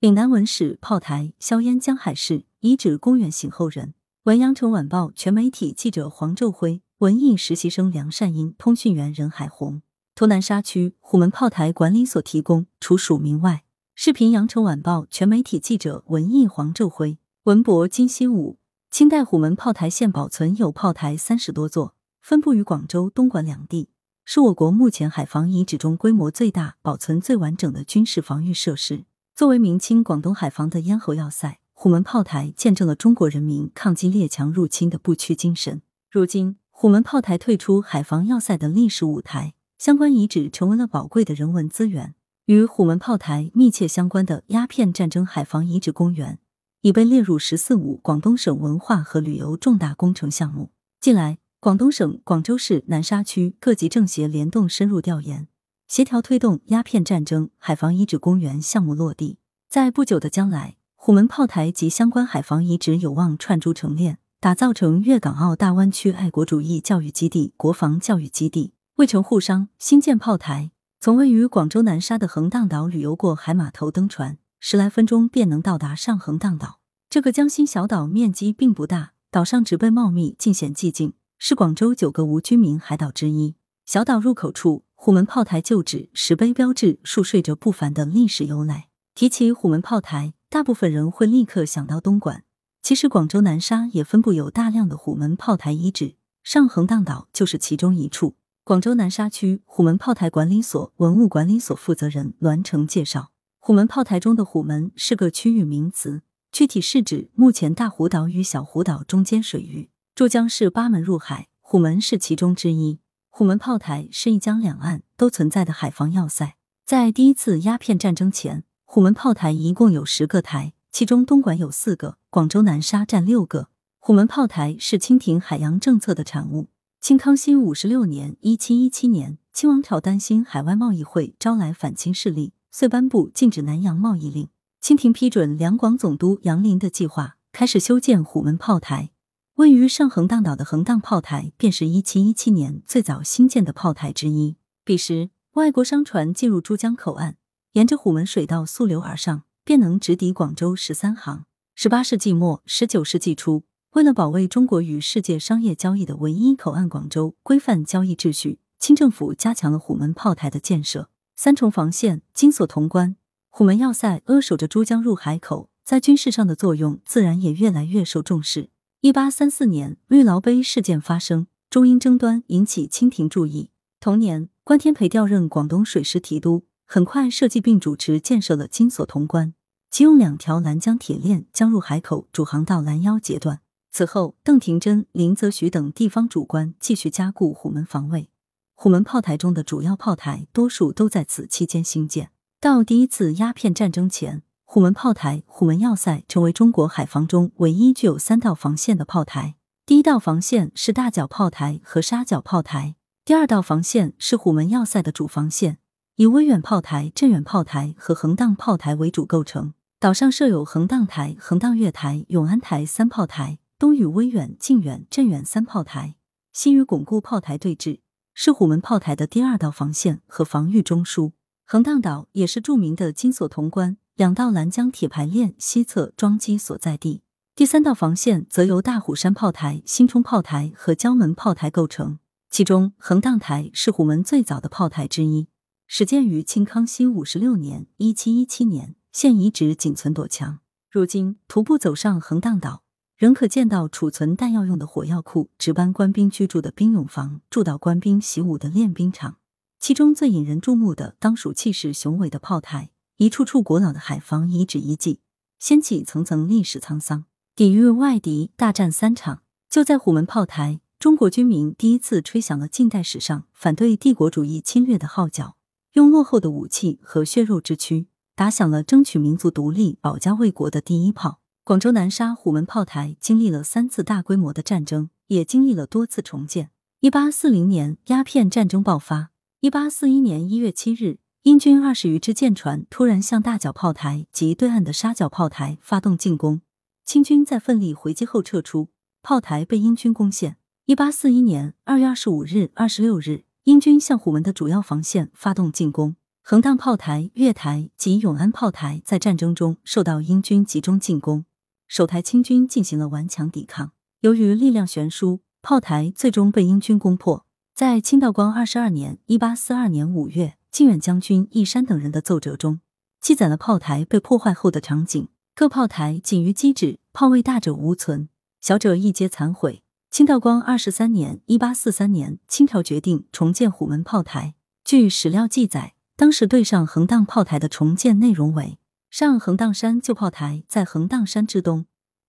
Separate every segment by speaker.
Speaker 1: 岭南文史炮台硝烟江海事遗址公园醒后人。文阳城晚报全媒体记者黄昼辉，文艺实习生梁善英，通讯员任海红。图南沙区虎门炮台管理所提供，除署名外。视频羊城晚报全媒体记者文艺黄昼辉，文博金希武。清代虎门炮台现保存有炮台三十多座，分布于广州、东莞两地，是我国目前海防遗址中规模最大、保存最完整的军事防御设施。作为明清广东海防的咽喉要塞，虎门炮台见证了中国人民抗击列强入侵的不屈精神。如今，虎门炮台退出海防要塞的历史舞台，相关遗址成为了宝贵的人文资源。与虎门炮台密切相关的鸦片战争海防遗址公园，已被列入“十四五”广东省文化和旅游重大工程项目。近来，广东省广州市南沙区各级政协联动深入调研。协调推动鸦片战争海防遗址公园项目落地，在不久的将来，虎门炮台及相关海防遗址有望串珠成链，打造成粤港澳大湾区爱国主义教育基地、国防教育基地。为城沪商新建炮台，从位于广州南沙的横荡岛旅游过海码头登船，十来分钟便能到达上横荡岛。这个江心小岛面积并不大，岛上植被茂密，尽显寂静，是广州九个无居民海岛之一。小岛入口处。虎门炮台旧址石碑标志，述说着不凡的历史由来。提起虎门炮台，大部分人会立刻想到东莞。其实，广州南沙也分布有大量的虎门炮台遗址，上横荡岛就是其中一处。广州南沙区虎门炮台管理所文物管理所负责人栾成介绍，虎门炮台中的虎门是个区域名词，具体是指目前大湖岛与小湖岛中间水域。珠江是八门入海，虎门是其中之一。虎门炮台是一江两岸都存在的海防要塞。在第一次鸦片战争前，虎门炮台一共有十个台，其中东莞有四个，广州南沙占六个。虎门炮台是清廷海洋政策的产物。清康熙五十六年（一七一七年），清王朝担心海外贸易会招来反清势力，遂颁布禁止南洋贸易令。清廷批准两广总督杨林的计划，开始修建虎门炮台。位于上横荡岛的横荡炮台，便是一七一七年最早兴建的炮台之一。彼时，外国商船进入珠江口岸，沿着虎门水道溯流而上，便能直抵广州十三行。十八世纪末、十九世纪初，为了保卫中国与世界商业交易的唯一口岸广州，规范交易秩序，清政府加强了虎门炮台的建设。三重防线、金锁潼关、虎门要塞扼守着珠江入海口，在军事上的作用自然也越来越受重视。一八三四年，绿劳碑事件发生，中英争端引起清廷注意。同年，关天培调任广东水师提督，很快设计并主持建设了金锁潼关，其用两条拦江铁链将入海口主航道拦腰截断。此后，邓廷珍、林则徐等地方主官继续加固虎门防卫。虎门炮台中的主要炮台，多数都在此期间兴建。到第一次鸦片战争前。虎门炮台、虎门要塞成为中国海防中唯一具有三道防线的炮台。第一道防线是大角炮台和沙角炮台，第二道防线是虎门要塞的主防线，以威远炮台、镇远炮台和横荡炮台为主构成。岛上设有横荡台、横荡月台、永安台三炮台，东与威远、靖远、镇远三炮台，西与巩固炮台对峙，是虎门炮台的第二道防线和防御中枢。横荡岛也是著名的金锁潼关。两道拦江铁牌链西侧装机所在地，第三道防线则由大虎山炮台、新冲炮台和江门炮台构成。其中，横荡台是虎门最早的炮台之一，始建于清康熙五十六年（一七一七年），现遗址仅存垛墙。如今，徒步走上横荡岛，仍可见到储存弹药用的火药库、值班官兵居住的兵俑房、驻岛官兵习武的练兵场。其中最引人注目的，当属气势雄伟的炮台。一处处古老的海防遗址遗迹，掀起层层历史沧桑。抵御外敌，大战三场。就在虎门炮台，中国军民第一次吹响了近代史上反对帝国主义侵略的号角，用落后的武器和血肉之躯打响了争取民族独立、保家卫国的第一炮。广州南沙虎门炮台经历了三次大规模的战争，也经历了多次重建。一八四零年，鸦片战争爆发。一八四一年一月七日。英军二十余支舰船突然向大角炮台及对岸的沙角炮台发动进攻，清军在奋力回击后撤出，炮台被英军攻陷。一八四一年二月二十五日、二十六日，英军向虎门的主要防线发动进攻，横荡炮台、月台及永安炮台在战争中受到英军集中进攻，守台清军进行了顽强抵抗。由于力量悬殊，炮台最终被英军攻破。在清道光二十二年（一八四二年五月），靖远将军义山等人的奏折中，记载了炮台被破坏后的场景。各炮台仅于基址，炮位大者无存，小者一皆残毁。清道光二十三年（一八四三年），清朝决定重建虎门炮台。据史料记载。当时对上横荡炮台的重建内容为：上横荡山旧炮台在横荡山之东，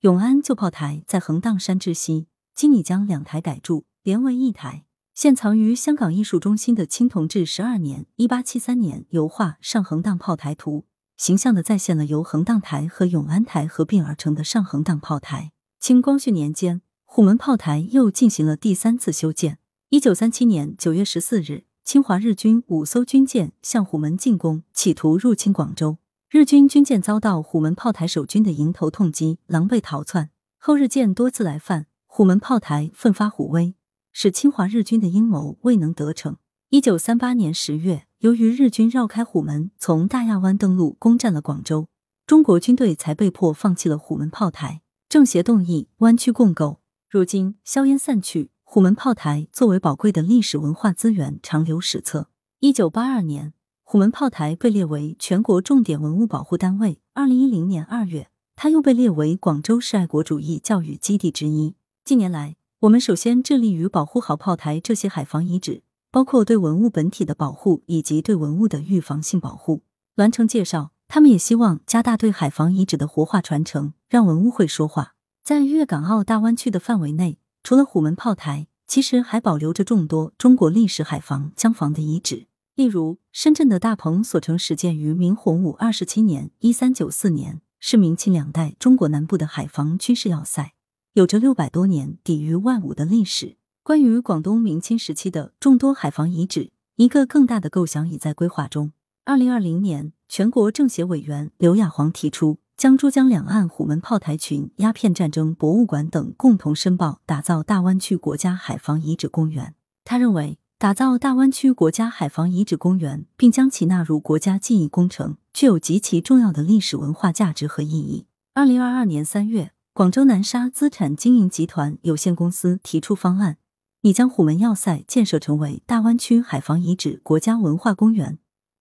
Speaker 1: 永安旧炮台在横荡山之西。今已将两台改筑，连为一台。现藏于香港艺术中心的清同治十二年（一八七三年）油画《上横荡炮台图》，形象的再现了由横荡台和永安台合并而成的上横荡炮台。清光绪年间，虎门炮台又进行了第三次修建。一九三七年九月十四日。侵华日军五艘军舰向虎门进攻，企图入侵广州。日军军舰遭到虎门炮台守军的迎头痛击，狼狈逃窜。后日舰多次来犯，虎门炮台奋发虎威，使侵华日军的阴谋未能得逞。一九三八年十月，由于日军绕开虎门，从大亚湾登陆，攻占了广州，中国军队才被迫放弃了虎门炮台。政协动议湾区共构。如今硝烟散去。虎门炮台作为宝贵的历史文化资源，长留史册。一九八二年，虎门炮台被列为全国重点文物保护单位。二零一零年二月，它又被列为广州市爱国主义教育基地之一。近年来，我们首先致力于保护好炮台这些海防遗址，包括对文物本体的保护以及对文物的预防性保护。栾成介绍，他们也希望加大对海防遗址的活化传承，让文物会说话。在粤港澳大湾区的范围内。除了虎门炮台，其实还保留着众多中国历史海防、江防的遗址。例如，深圳的大鹏所城始建于明洪武二十七年（一三九四年），是明清两代中国南部的海防军事要塞，有着六百多年抵御万五的历史。关于广东明清时期的众多海防遗址，一个更大的构想已在规划中。二零二零年，全国政协委员刘亚煌提出。将珠江两岸虎门炮台群、鸦片战争博物馆等共同申报，打造大湾区国家海防遗址公园。他认为，打造大湾区国家海防遗址公园，并将其纳入国家记忆工程，具有极其重要的历史文化价值和意义。二零二二年三月，广州南沙资产经营集团有限公司提出方案，拟将虎门要塞建设成为大湾区海防遗址国家文化公园，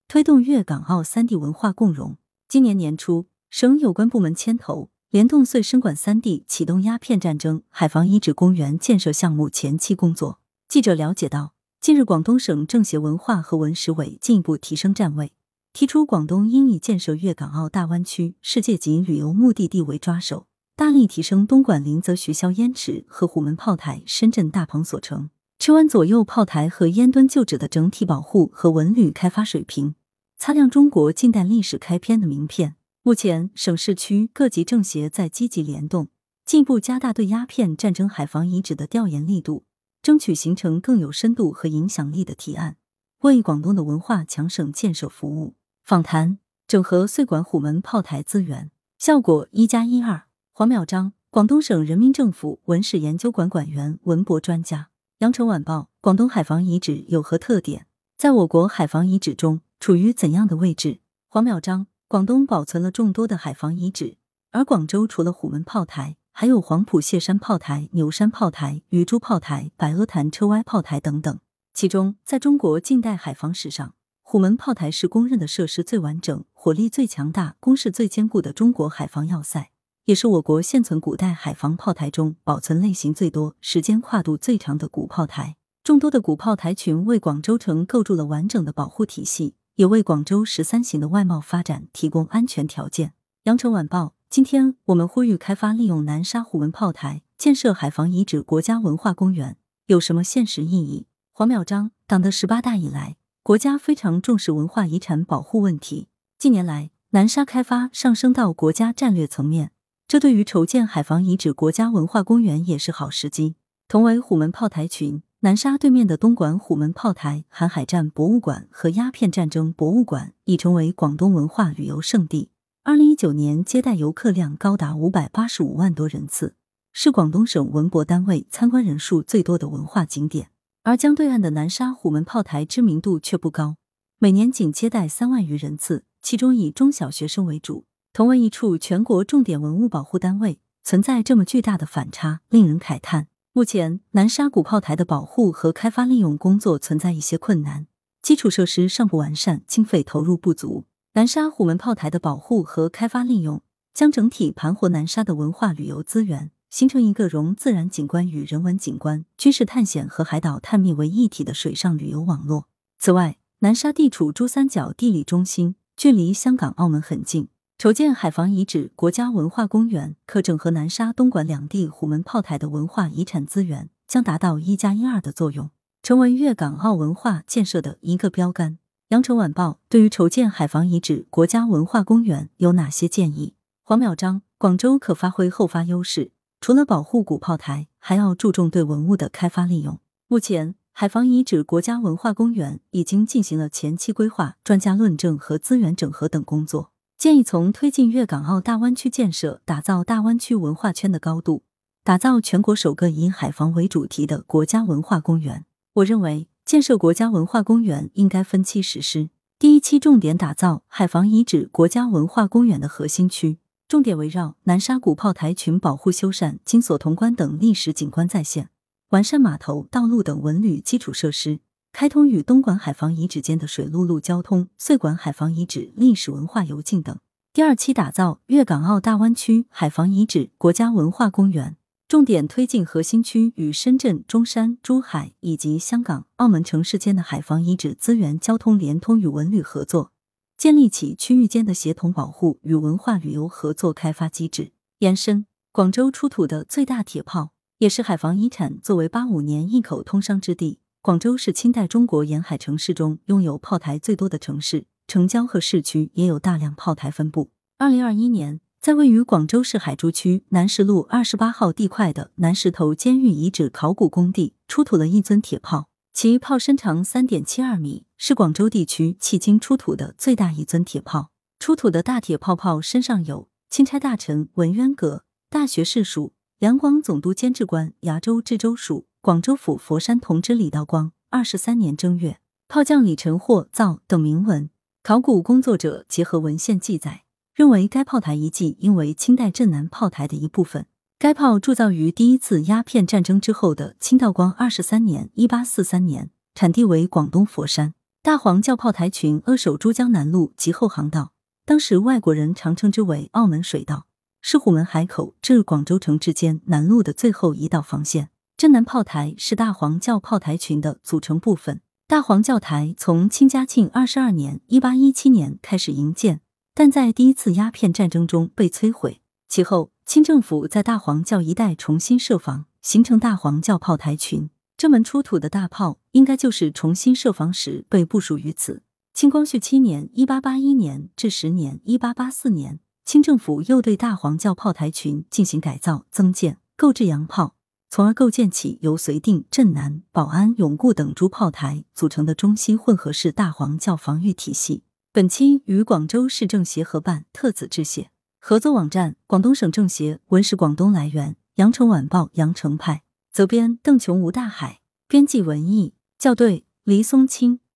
Speaker 1: 推动粤港澳三地文化共融。今年年初。省有关部门牵头，联动穗深管三地启动鸦片战争海防遗址公园建设项目前期工作。记者了解到，近日广东省政协文化和文史委进一步提升站位，提出广东应以建设粤港澳大湾区世界级旅游目的地为抓手，大力提升东莞临泽学校烟池和虎门炮台、深圳大鹏所城赤湾左右炮台和烟墩旧址的整体保护和文旅开发水平，擦亮中国近代历史开篇的名片。目前，省市区各级政协在积极联动，进一步加大对鸦片战争海防遗址的调研力度，争取形成更有深度和影响力的提案，为广东的文化强省建设服务。访谈：整合穗管虎门炮台资源，效果一加一二。黄淼章，广东省人民政府文史研究馆馆员、文博专家。羊城晚报：广东海防遗址有何特点？在我国海防遗址中处于怎样的位置？黄淼章。广东保存了众多的海防遗址，而广州除了虎门炮台，还有黄埔谢山炮台、牛山炮台、鱼珠炮台、白鹅潭车歪炮台等等。其中，在中国近代海防史上，虎门炮台是公认的设施最完整、火力最强大、工事最坚固的中国海防要塞，也是我国现存古代海防炮台中保存类型最多、时间跨度最长的古炮台。众多的古炮台群为广州城构筑了完整的保护体系。也为广州“十三行”的外贸发展提供安全条件。羊城晚报，今天我们呼吁开发利用南沙虎门炮台建设海防遗址国家文化公园，有什么现实意义？黄淼章，党的十八大以来，国家非常重视文化遗产保护问题。近年来，南沙开发上升到国家战略层面，这对于筹建海防遗址国家文化公园也是好时机。同为虎门炮台群。南沙对面的东莞虎门炮台、韩海战博物馆和鸦片战争博物馆已成为广东文化旅游胜地。二零一九年接待游客量高达五百八十五万多人次，是广东省文博单位参观人数最多的文化景点。而江对岸的南沙虎门炮台知名度却不高，每年仅接待三万余人次，其中以中小学生为主。同为一处全国重点文物保护单位，存在这么巨大的反差，令人慨叹。目前，南沙古炮台的保护和开发利用工作存在一些困难，基础设施尚不完善，经费投入不足。南沙虎门炮台的保护和开发利用，将整体盘活南沙的文化旅游资源，形成一个融自然景观与人文景观、军事探险和海岛探秘为一体的水上旅游网络。此外，南沙地处珠三角地理中心，距离香港、澳门很近。筹建海防遗址国家文化公园，可整合南沙、东莞两地虎门炮台的文化遗产资源，将达到一加一二的作用，成为粤港澳文化建设的一个标杆。羊城晚报对于筹建海防遗址国家文化公园有哪些建议？黄淼章，广州可发挥后发优势，除了保护古炮台，还要注重对文物的开发利用。目前，海防遗址国家文化公园已经进行了前期规划、专家论证和资源整合等工作。建议从推进粤港澳大湾区建设、打造大湾区文化圈的高度，打造全国首个以海防为主题的国家文化公园。我认为，建设国家文化公园应该分期实施。第一期重点打造海防遗址国家文化公园的核心区，重点围绕南沙古炮台群保护修缮、金锁潼关等历史景观再现，完善码头、道路等文旅基础设施。开通与东莞海防遗址间的水陆路交通，穗莞海防遗址历史文化游径等。第二期打造粤港澳大湾区海防遗址国家文化公园，重点推进核心区与深圳、中山、珠海以及香港、澳门城市间的海防遗址资源交通联通与文旅合作，建立起区域间的协同保护与文化旅游合作开发机制。延伸，广州出土的最大铁炮也是海防遗产，作为八五年一口通商之地。广州是清代中国沿海城市中拥有炮台最多的城市，城郊和市区也有大量炮台分布。二零二一年，在位于广州市海珠区南石路二十八号地块的南石头监狱遗址考古工地出土了一尊铁炮，其炮身长三点七二米，是广州地区迄今出土的最大一尊铁炮。出土的大铁炮炮身上有钦差大臣文渊阁、大学士署、两广总督监制官崖州知州署。广州府佛山同知李道光二十三年正月，炮将李成货造等铭文。考古工作者结合文献记载，认为该炮台遗迹应为清代镇南炮台的一部分。该炮铸造于第一次鸦片战争之后的清道光二十三年（一八四三年），产地为广东佛山。大黄教炮台群扼守珠江南路及后航道，当时外国人常称之为澳门水道，是虎门海口至广州城之间南路的最后一道防线。镇南炮台是大黄教炮台群的组成部分。大黄教台从清嘉庆二十二年（一八一七年）开始营建，但在第一次鸦片战争中被摧毁。其后，清政府在大黄教一带重新设防，形成大黄教炮台群。这门出土的大炮，应该就是重新设防时被部署于此。清光绪七年（一八八一年）至十年（一八八四年），清政府又对大黄教炮台群进行改造、增建、购置洋炮。从而构建起由绥定、镇南、宝安、永固等诸炮台组成的中西混合式大黄教防御体系。本期与广州市政协合办，特此致谢。合作网站：广东省政协文史广东来源：羊城晚报羊城派，责编：邓琼吴大海，编辑：文艺，校对：黎松青。